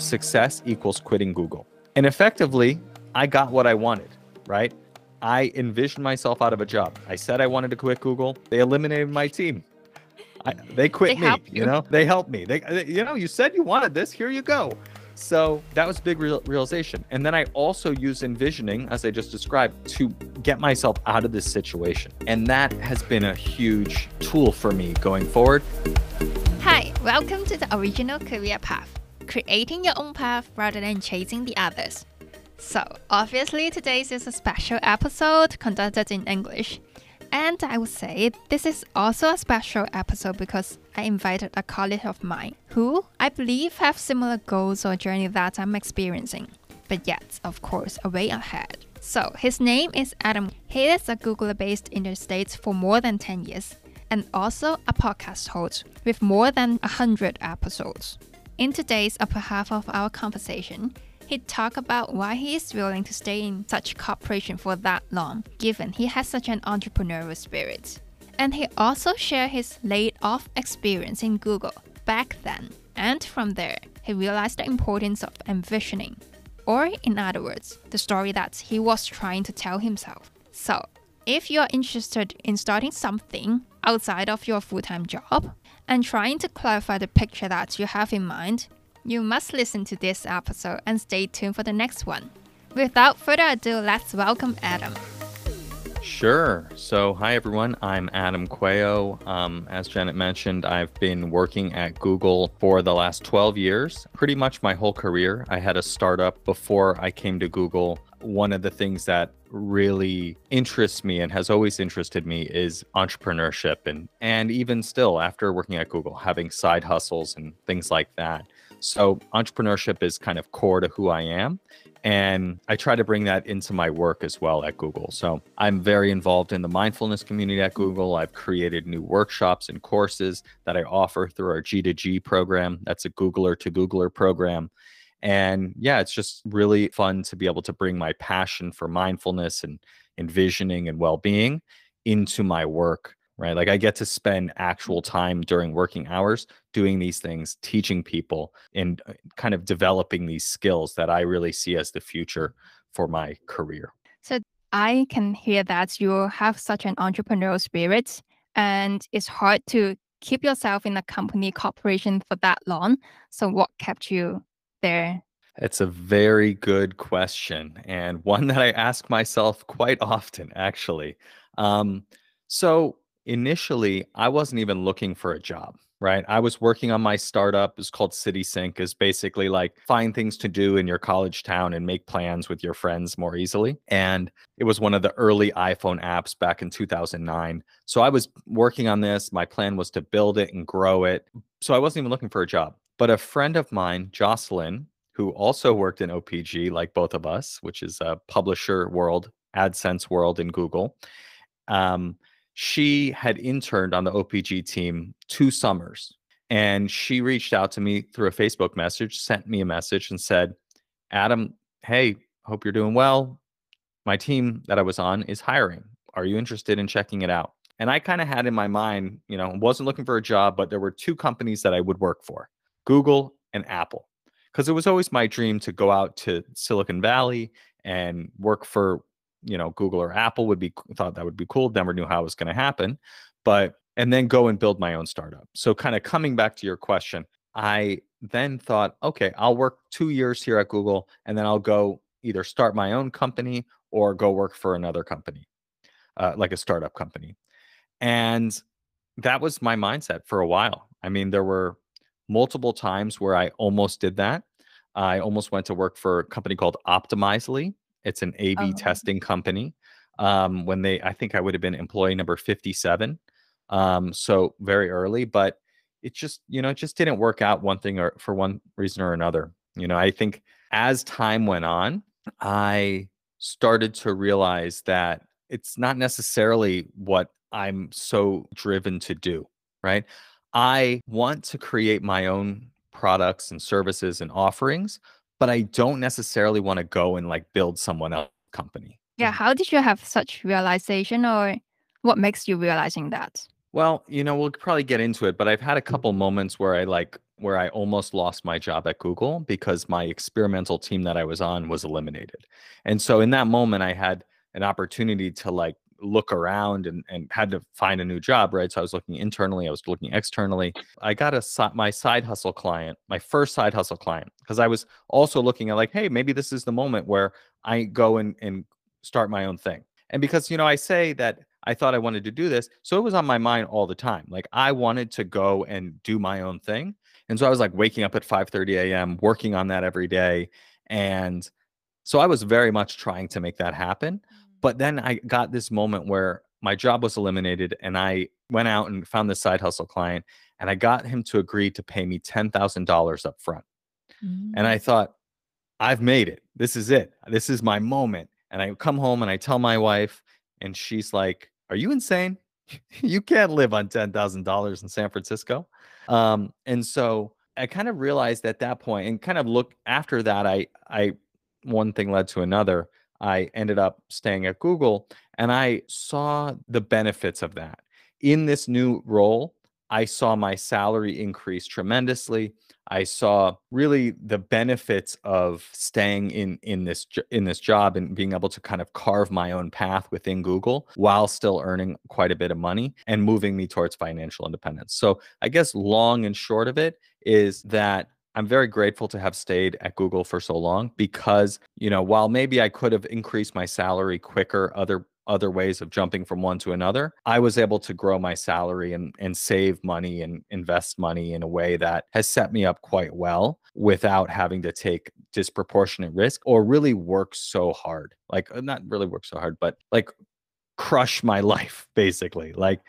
success equals quitting Google. And effectively, I got what I wanted, right? I envisioned myself out of a job. I said I wanted to quit Google. They eliminated my team. I, they quit They me, you. you. know? They helped me. They, they- you know, you said you wanted this. Here you go. So that was a big real, realization. And then I also use envisioning, as I just described, to get myself out of this situation. And that has been a huge tool for me going forward. Hi, welcome to the original career path, creating your own path rather than chasing the others. So, obviously, today's is a special episode conducted in English. And I would say this is also a special episode because I invited a colleague of mine who I believe have similar goals or journey that I'm experiencing, but yet, of course, a way ahead. So, his name is Adam. He is a Googler based in the States for more than 10 years and also a podcast host with more than 100 episodes. In today's upper half of our conversation, he talked about why he is willing to stay in such corporation for that long, given he has such an entrepreneurial spirit. And he also shared his laid off experience in Google back then. And from there, he realized the importance of envisioning, or in other words, the story that he was trying to tell himself. So, if you're interested in starting something outside of your full time job and trying to clarify the picture that you have in mind, you must listen to this episode and stay tuned for the next one. Without further ado, let's welcome Adam. Sure. So, hi everyone. I'm Adam Coelho. Um, as Janet mentioned, I've been working at Google for the last 12 years, pretty much my whole career. I had a startup before I came to Google. One of the things that really interests me and has always interested me is entrepreneurship and and even still after working at Google having side hustles and things like that. So entrepreneurship is kind of core to who I am and I try to bring that into my work as well at Google. So I'm very involved in the mindfulness community at Google. I've created new workshops and courses that I offer through our G2G program. That's a Googler to Googler program. And yeah, it's just really fun to be able to bring my passion for mindfulness and envisioning and well being into my work, right? Like I get to spend actual time during working hours doing these things, teaching people and uh, kind of developing these skills that I really see as the future for my career. So I can hear that you have such an entrepreneurial spirit and it's hard to keep yourself in a company corporation for that long. So what kept you there? It's a very good question and one that I ask myself quite often, actually. Um, so, initially, I wasn't even looking for a job, right? I was working on my startup. It's called CitySync, is basically like find things to do in your college town and make plans with your friends more easily. And it was one of the early iPhone apps back in 2009. So, I was working on this. My plan was to build it and grow it. So, I wasn't even looking for a job. But a friend of mine, Jocelyn, who also worked in OPG, like both of us, which is a publisher world, AdSense world in Google. Um, she had interned on the OPG team two summers. And she reached out to me through a Facebook message, sent me a message, and said, Adam, hey, hope you're doing well. My team that I was on is hiring. Are you interested in checking it out? And I kind of had in my mind, you know, wasn't looking for a job, but there were two companies that I would work for Google and Apple because it was always my dream to go out to Silicon Valley and work for you know Google or Apple would be thought that would be cool. Never knew how it was going to happen, but and then go and build my own startup. So kind of coming back to your question, I then thought, okay, I'll work two years here at Google, and then I'll go either start my own company or go work for another company, uh, like a startup company, and that was my mindset for a while. I mean, there were multiple times where I almost did that. I almost went to work for a company called Optimizely. It's an A/B Oh. testing company. Um, when they, I think I would have been employee number 57. Um, so very early, but it just, you know, it just didn't work out one thing or for one reason or another. You know, I think as time went on, I started to realize that it's not necessarily what I'm so driven to do, right? I want to create my own products and services and offerings, but I don't necessarily want to go and like build someone else's company. Yeah, mm-hmm. how did you have such realization or what makes you realizing that? Well, you know, we'll probably get into it, but I've had a mm-hmm. couple moments where I like where I almost lost my job at Google because my experimental team that I was on was eliminated. And so in that moment, I had an opportunity to like look around and, and had to find a new job, right? So I was looking internally, I was looking externally. I got a my side hustle client, my first side hustle client, because I was also looking at like, hey, maybe this is the moment where I go and, and start my own thing. And because, you know, I say that I thought I wanted to do this. So it was on my mind all the time. Like I wanted to go and do my own thing. And so I was like waking up at 5 30 a.m., working on that every day. And so I was very much trying to make that happen. But then I got this moment where my job was eliminated and I went out and found this side hustle client and I got him to agree to pay me $10,000 up front. Mm-hmm. And I mm. thought, I've made it. This is it. This is my moment. And I come home and I tell my wife, and she's like, Are you insane? you can't live on $10,000 in San Francisco. Um, and so I kind of realized at that point and kind of look after that, I, I, one thing led to another. I ended up staying at Google and I saw the benefits of that. In this new role, I saw my salary increase tremendously. I saw really the benefits of staying in in this in this job and being able to kind of carve my own path within Google while still earning quite a bit of money and moving me towards financial independence. So, I guess long and short of it is that I'm very grateful to have stayed at Google for so long because, you know, while maybe I could have increased my salary quicker other other ways of jumping from one to another, I was able to grow my salary and and save money and invest money in a way that has set me up quite well without having to take disproportionate risk or really work so hard. Like uh, not really work so hard, but like crush my life basically. Like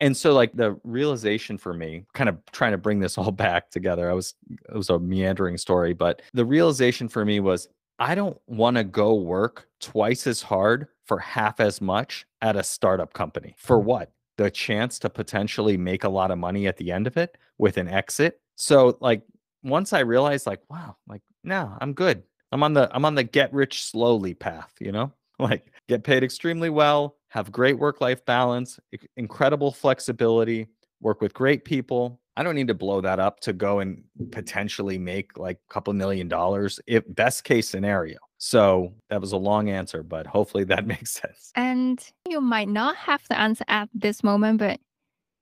and so like the realization for me kind of trying to bring this all back together i was it was a meandering story but the realization for me was i don't want to go work twice as hard for half as much at a startup company. For mm. what? The chance to potentially make a lot of money at the end of it with an exit? So like once i realized like wow like no i'm good. I'm on the i'm on the get rich slowly path you know? Like get paid extremely well have great work life balance, incredible flexibility, work with great people. I don't need to blow that up to go and potentially make like a couple million dollars, if best case scenario. So that was a long answer, but hopefully that makes sense. And you might not have the answer at this moment, but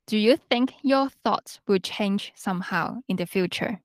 do you think your thoughts will change somehow in the future?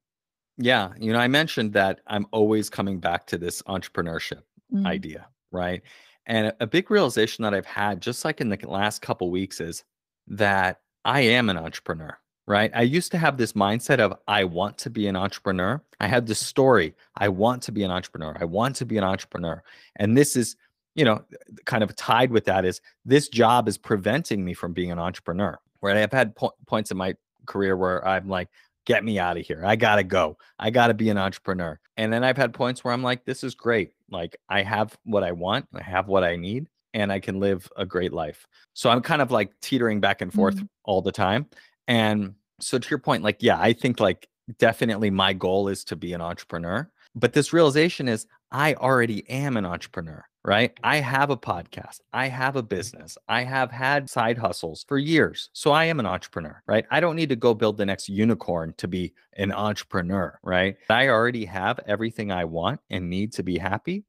Yeah. You know, I mentioned that I'm always coming back to this entrepreneurship mm. idea, right? And a big realization that I've had just like in the last couple weeks is that I am an entrepreneur, right? I used to have this mindset of I want to be an entrepreneur. I had this story, I want to be an entrepreneur. I want to be an entrepreneur. And this is, you know, kind of tied with that is this job is preventing me from being an entrepreneur. Right? I've had po- points in my career where I'm like, get me out of here. I got to go. I got to be an entrepreneur. And then I've had points where I'm like, this is great. Like I have what I want, I have what I need, and I can live a great life. So I'm kind of like teetering back and forth mm-hmm. all the time. And so to your point, like, yeah, I think like definitely my goal is to be an entrepreneur. But this realization is I already am an entrepreneur, right? I have a podcast. I have a business. I have had side hustles for years. So I am an entrepreneur, right? I don't need to go build the next unicorn to be an entrepreneur, right? I already have everything I want and need to be happy.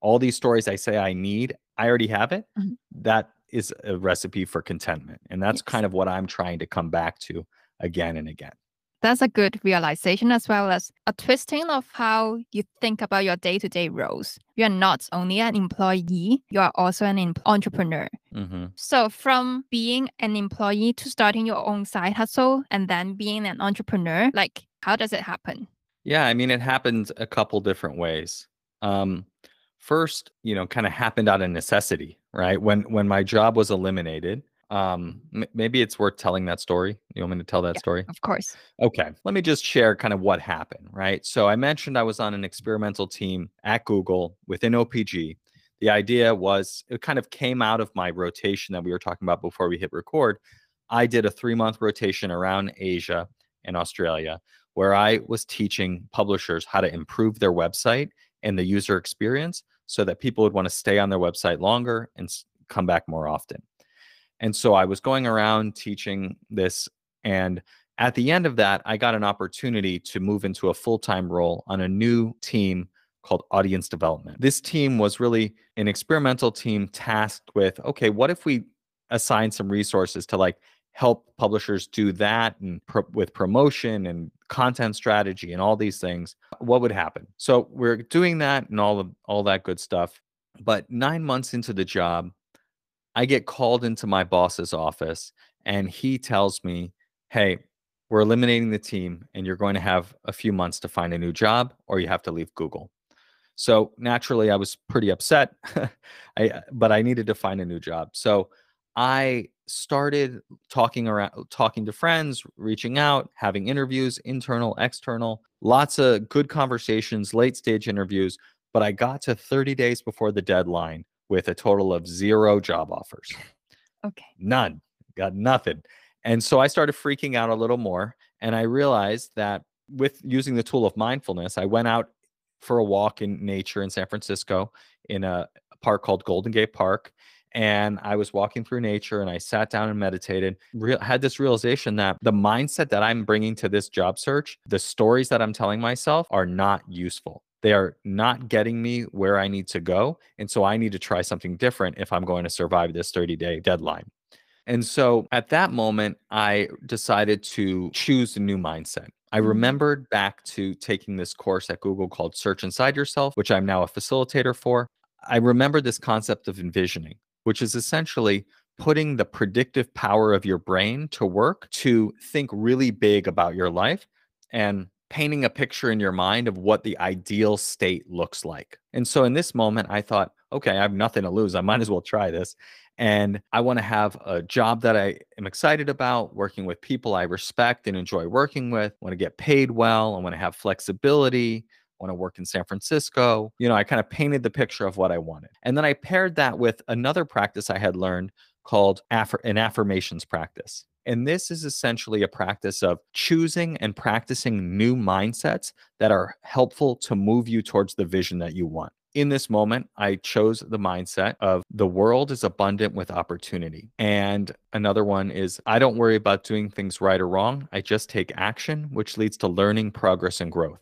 All these stories I say I need, I already have it. Mm-hmm. That is a recipe for contentment. And that's yes. kind of what I'm trying to come back to again and again that's a good realization as well as a twisting of how you think about your day-to-day roles. You're not only an employee you are also an entrepreneur. Mm-hmm. so from being an employee to starting your own side hustle and then being an entrepreneur like how does it happen? Yeah i mean it happens a couple different ways. Um, first you know kind of happened out of necessity right? When when my job was eliminated um m- maybe it's worth telling that story. You want me to tell that yeah, story? of course. Okay let me just share kind of what happened right? So i mentioned i was on an experimental team at google within opg the idea was it kind of came out of my rotation that we were talking about before we hit record. I did a three month rotation around asia and australia where i was teaching publishers how to improve their website and the user experience so that people would want to stay on their website longer and come back more often and so I was going around teaching this. And At the end of that, I got an opportunity to move into a full time role on a new team called audience development. This team was really an experimental team tasked with okay, what if we assign some resources to like help publishers do that and pro- with promotion and content strategy and all these things what would happen so we're doing that and all of all that good stuff but 9 months into the job i get called into my boss's office and he tells me hey we're eliminating the team and you're going to have a few months to find a new job or you have to leave google. So naturally i was pretty upset I, but i needed to find a new job. So i started talking around talking to friends reaching out having interviews internal external lots of good conversations late stage interviews but i got to 30 days before the deadline with a total of zero job offers okay none got nothing and so i started freaking out a little more and i realized that with using the tool of mindfulness i went out for a walk in nature in san francisco in a park called golden gate park and I was walking through nature and I sat down and meditated. Re- had this realization that the mindset that I'm bringing to this job search, the stories that I'm telling myself are not useful. They are not getting me where I need to go. And so I need to try something different if I'm going to survive this 30 day deadline. And so at that moment, I decided to choose a new mindset. I Mm-hmm. remembered back to taking this course at Google called Search Inside Yourself, which I'm now a facilitator for. I remember this concept of envisioning which is essentially putting the predictive power of your brain to work to think really big about your life and painting a picture in your mind of what the ideal state looks like. And so in this moment, I thought, okay, I have nothing to lose. I might as well try this. And I want to have a job that I am excited about, working with people I respect and enjoy working with, want to get paid well, I want to have flexibility, I want to work in San Francisco. You know, I kind of painted the picture of what I wanted. And then I paired that with another practice I had learned called an affirmations practice. And this is essentially a practice of choosing and practicing new mindsets that are helpful to move you towards the vision that you want. In this moment, I chose the mindset of the world is abundant with opportunity. And another one is I don't worry about doing things right or wrong. I just take action, which leads to learning, progress, and growth.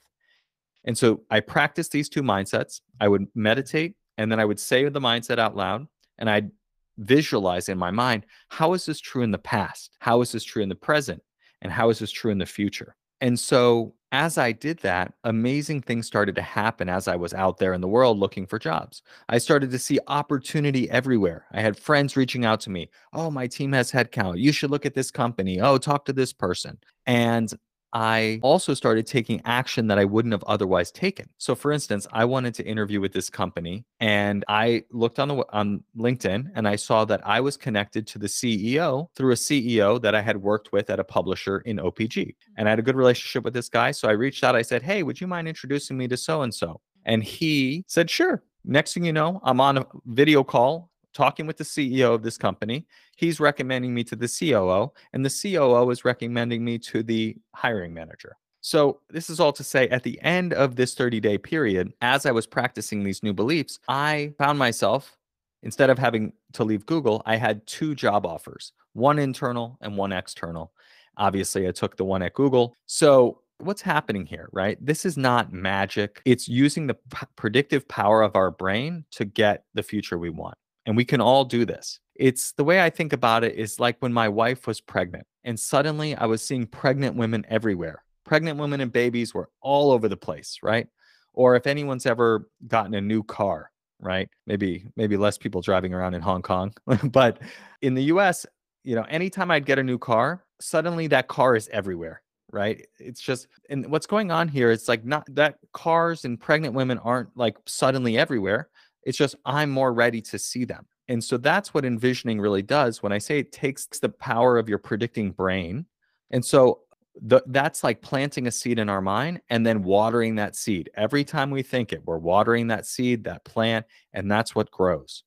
And so I practiced these two mindsets. I would meditate and then I would say the mindset out loud and I'd visualize in my mind how is this true in the past? How is this true in the present? And how is this true in the future? And so as I did that, amazing things started to happen as I was out there in the world looking for jobs. I started to see opportunity everywhere. I had friends reaching out to me. Oh, my team has headcount. You should look at this company. Oh, talk to this person. And I also started taking action that I wouldn't have otherwise taken. So for instance, I wanted to interview with this company and I looked on the on LinkedIn and I saw that I was connected to the CEO through a CEO that I had worked with at a publisher in OPG. And I had a good relationship with this guy, so I reached out. I said, "Hey, would you mind introducing me to so and so?" And he said, "Sure." Next thing you know, I'm on a video call talking with the CEO of this company. He's recommending me to the COO, and the COO is recommending me to the hiring manager. So, this is all to say at the end of this 30 day period, as I was practicing these new beliefs, I found myself, instead of having to leave Google, I had two job offers one internal and one external. Obviously, I took the one at Google. So, what's happening here, right? This is not magic. It's using the p- predictive power of our brain to get the future we want. And we can all do this. It's the way I think about it is like when my wife was pregnant, and suddenly I was seeing pregnant women everywhere. Pregnant women and babies were all over the place, right? Or if anyone's ever gotten a new car, right? Maybe maybe less people driving around in Hong Kong, but in the US, you know, anytime I'd get a new car, suddenly that car is everywhere, right? It's just and what's going on here it's like not that cars and pregnant women aren't like suddenly everywhere. It's just I'm more ready to see them. And so that's what envisioning really does. When I say it takes the power of your predicting brain. And so the, that's like planting a seed in our mind and then watering that seed. Every time we think it, we're watering that seed, that plant, and that's what grows.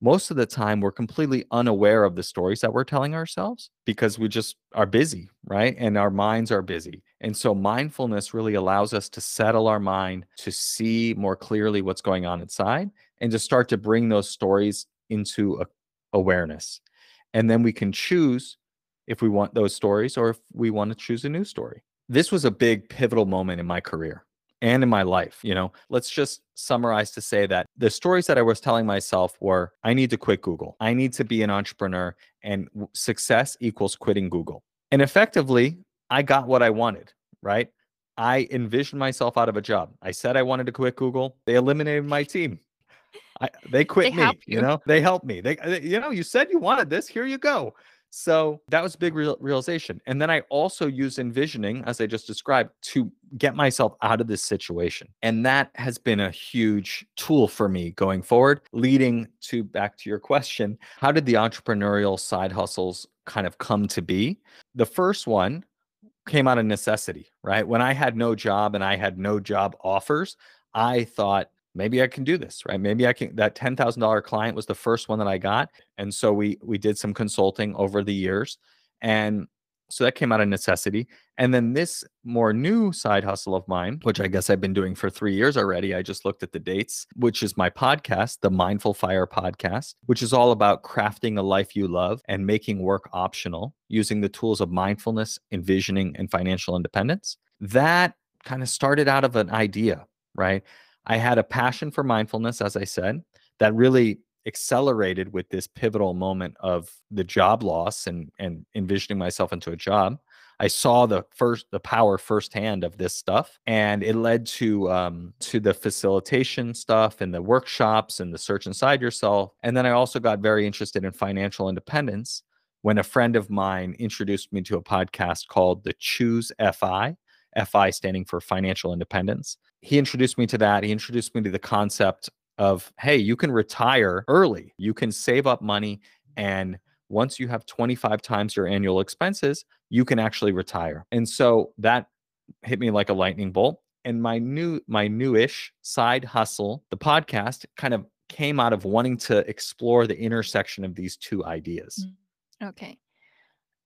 Most of the time, we're completely unaware of the stories that we're telling ourselves because we just are busy, right? And our minds are busy. And so, mindfulness really allows us to settle our mind to see more clearly what's going on inside and to start to bring those stories into awareness. And then we can choose if we want those stories or if we want to choose a new story. This was a big pivotal moment in my career and in my life. You know, let's just summarize to say that the stories that I was telling myself were I need to quit Google, I need to be an entrepreneur, and success equals quitting Google. And effectively, I got what I wanted, right? I envisioned myself out of a job. I said I wanted to quit Google. They eliminated my team. I, they quit they me. You. you. know, they helped me. They, they, you know, you said you wanted this. Here you go. So that was a big real, realization. And then I also used envisioning, as I just described, to get myself out of this situation. And that has been a huge tool for me going forward, leading to back to your question how did the entrepreneurial side hustles kind of come to be? The first one came out of necessity, right? When I had no job and I had no job offers, I thought, maybe I can do this, right? Maybe I can that $10,000 client was the first one that I got. And so we we did some consulting over the years and so that came out of necessity. And then this more new side hustle of mine, which I guess I've been doing for 3 years already. I just looked at the dates, which is my podcast, the Mindful Fire podcast, which is all about crafting a life you love and making work optional using the tools of mindfulness, envisioning and financial independence. That kind of started out of an idea, right? I had a passion for mindfulness, as I said, that really accelerated with this pivotal moment of the job loss and and envisioning myself into a job. I saw the first the power firsthand of this stuff, and it led to um, to the facilitation stuff and the workshops and the search inside yourself. And then I also got very interested in financial independence when a friend of mine introduced me to a podcast called the Choose FI, FI standing for Financial Independence he introduced me to that. He introduced me to the concept of, hey, you can retire early, you can save up money. And once you have 25 times your annual expenses, you can actually retire. And so that hit me like a lightning bolt. And my new, my newish side hustle, the podcast, kind of came out of wanting to explore the intersection of these two ideas. Mm, okay.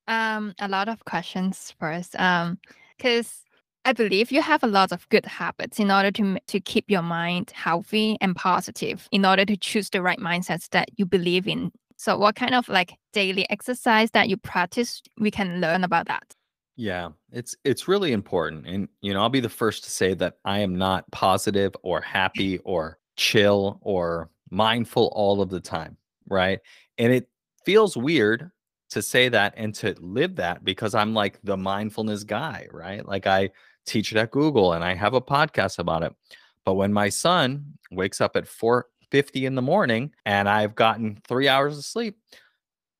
Um, a lot of questions first. Um, because I believe you have a lot of good habits in order to to keep your mind healthy and positive in order to choose the right mindsets that you believe in. So what kind of like daily exercise that you practice we can learn about that? Yeah, it's it's really important and you know, I'll be the first to say that I am not positive or happy or chill or mindful all of the time, right? And it feels weird to say that and to live that because I'm like the mindfulness guy, right? Like I teach it at Google and I have a podcast about it. But when my son wakes up at 4:50 in the morning and I've gotten 3 hours of sleep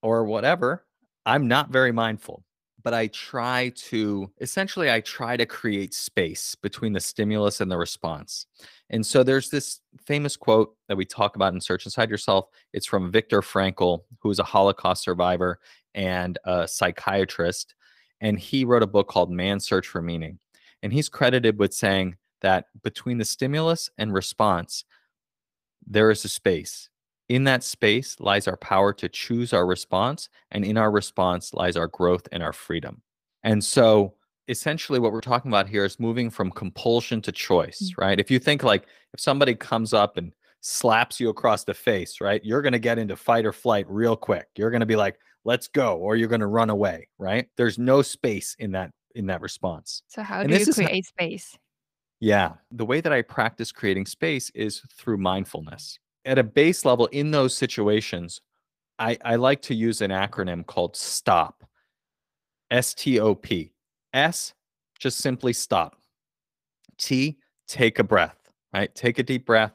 or whatever, I'm not very mindful. But I try to essentially I try to create space between the stimulus and the response. And so there's this famous quote that we talk about in Search Inside Yourself. It's from Viktor Frankl, who is a Holocaust survivor and a psychiatrist. And he wrote a book called Man's Search for Meaning. And he's credited with saying that between the stimulus and response, there is a space. In that space lies our power to choose our response, and in our response lies our growth and our freedom. And so, essentially, what we're talking about here is moving from compulsion to choice, mm-hmm. right? If you think like if somebody comes up and slaps you across the face, right, you're going to get into fight or flight real quick. You're going to be like, let's go, or you're going to run away, right? There's no space in that in that response. So how and do you create space? Yeah, the way that I practice creating space is through mindfulness. At a base level, in those situations, I, I like to use an acronym called STOP. S T O P. S, just simply stop. T, take a breath, right? Take a deep breath.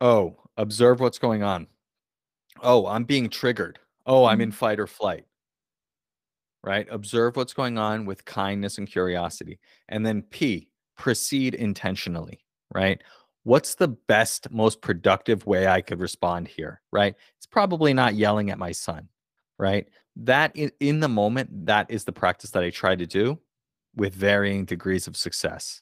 Oh, observe what's going on. Oh, I'm being triggered. Oh, I'm in mm-hmm. fight or flight right? Observe what's going on with kindness and curiosity. And then P, proceed intentionally, right? What's the best, most productive way I could respond here, right? It's probably not yelling at my son, right? That in, in the moment, that is the practice that I try to do with varying degrees of success.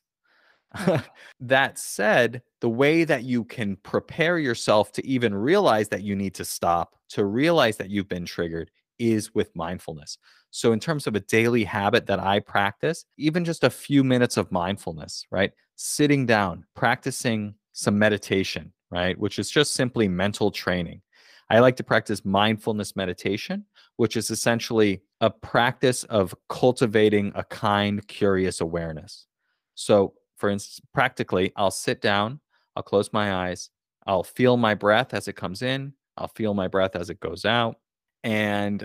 Mm. that said, the way that you can prepare yourself to even realize that you need to stop, to realize that you've been triggered, is with mindfulness. So, in terms of a daily habit that I practice, even just a few minutes of mindfulness, right? Sitting down, practicing some meditation, right? Which is just simply mental training. I like to practice mindfulness meditation which is essentially a practice of cultivating a kind, curious awareness. So, for instance, practically, I'll sit down, I'll close my eyes, I'll feel my breath as it comes in, I'll feel my breath as it goes out, and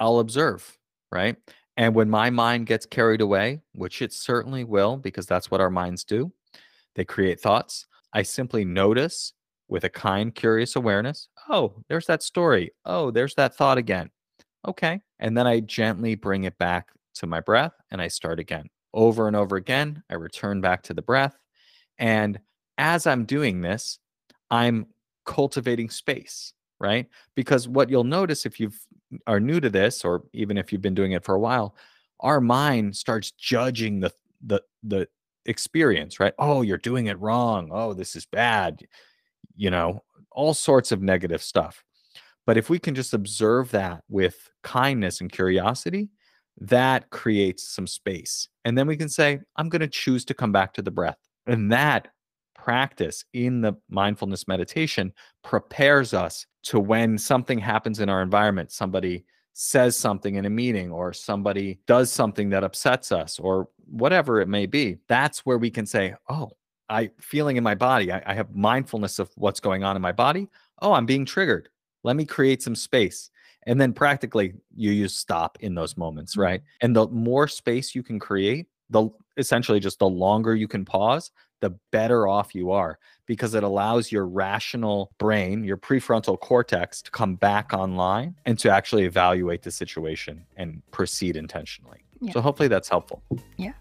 I'll observe, right? And when my mind gets carried away, which it certainly will, because that's what our minds do, they create thoughts. I simply notice with a kind, curious awareness oh, there's that story. Oh, there's that thought again. Okay. And then I gently bring it back to my breath and I start again. Over and over again, I return back to the breath. And as I'm doing this, I'm cultivating space, right? Because what you'll notice if you mm, are new to this, or even if you've been doing it for a while, our mind starts judging the the the experience, right? Oh, you're doing it wrong. Oh, this is bad. You know, all sorts of negative stuff. But if we can just observe that with kindness and curiosity, that creates some space. And then we can say, I'm going to choose to come back to the breath. And that practice in the mindfulness meditation prepares us to when something happens in our environment, somebody says something in a meeting or somebody does something that upsets us or whatever it may be, that's where we can say, Oh, I feeling in my body, I, I have mindfulness of what's going on in my body. Oh, I'm being triggered. Let me create some space. And then practically you use stop in those moments, mm-hmm. right? And the more space you can create, the essentially just the longer you can pause, the better off you are because it allows your rational brain, your prefrontal cortex to come back online and to actually evaluate the situation and proceed intentionally. Yeah. So hopefully that's helpful. Yeah.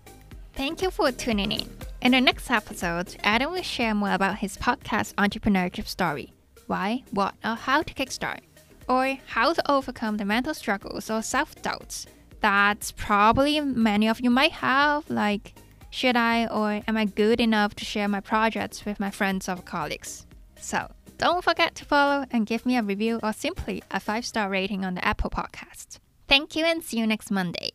Thank you for tuning in. In the next episode, Adam will share more about his podcast entrepreneurship story why, what, or how to kickstart, or how to overcome the mental struggles or self doubts that probably many of you might have, like, should I or am I good enough to share my projects with my friends or colleagues? So, don't forget to follow and give me a review or simply a five star rating on the Apple Podcast. Thank you and see you next Monday.